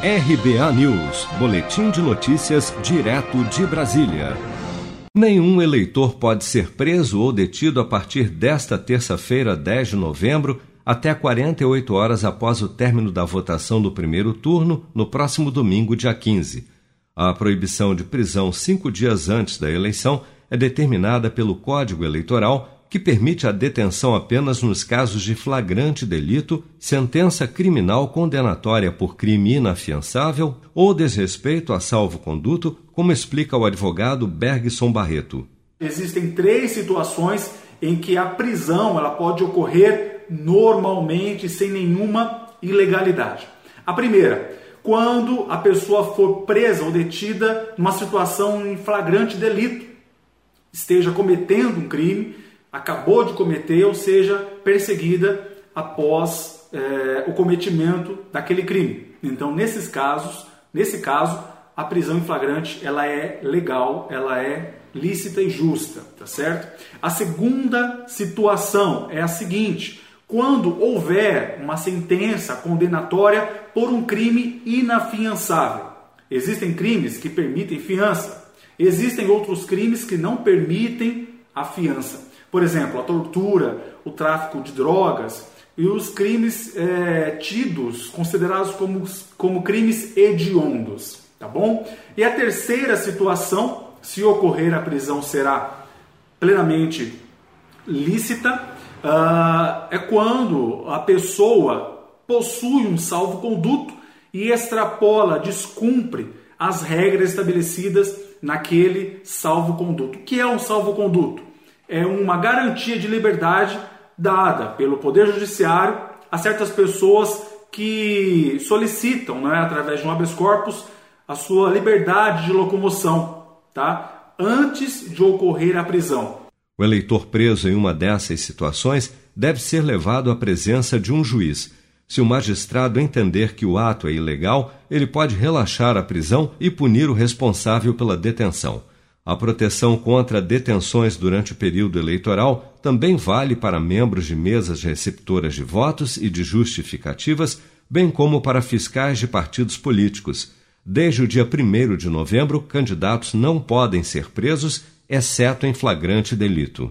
RBA News, Boletim de Notícias, direto de Brasília. Nenhum eleitor pode ser preso ou detido a partir desta terça-feira, 10 de novembro, até 48 horas após o término da votação do primeiro turno, no próximo domingo, dia 15. A proibição de prisão cinco dias antes da eleição é determinada pelo Código Eleitoral que permite a detenção apenas nos casos de flagrante delito, sentença criminal condenatória por crime inafiançável ou desrespeito a salvo-conduto, como explica o advogado Bergson Barreto. Existem três situações em que a prisão ela pode ocorrer normalmente sem nenhuma ilegalidade. A primeira, quando a pessoa for presa ou detida numa situação em flagrante delito, esteja cometendo um crime acabou de cometer ou seja perseguida após é, o cometimento daquele crime. Então, nesses casos, nesse caso, a prisão em flagrante ela é legal, ela é lícita e justa, tá certo? A segunda situação é a seguinte: quando houver uma sentença condenatória por um crime inafiançável. Existem crimes que permitem fiança, existem outros crimes que não permitem a fiança. Por exemplo, a tortura, o tráfico de drogas e os crimes é, tidos, considerados como, como crimes hediondos, tá bom? E a terceira situação, se ocorrer a prisão será plenamente lícita, uh, é quando a pessoa possui um salvo-conduto e extrapola, descumpre as regras estabelecidas naquele salvo-conduto. O que é um salvo-conduto? É uma garantia de liberdade dada pelo Poder Judiciário a certas pessoas que solicitam, né, através de um habeas corpus, a sua liberdade de locomoção, tá? antes de ocorrer a prisão. O eleitor preso em uma dessas situações deve ser levado à presença de um juiz. Se o magistrado entender que o ato é ilegal, ele pode relaxar a prisão e punir o responsável pela detenção. A proteção contra detenções durante o período eleitoral também vale para membros de mesas receptoras de votos e de justificativas, bem como para fiscais de partidos políticos. Desde o dia 1 de novembro, candidatos não podem ser presos, exceto em flagrante delito.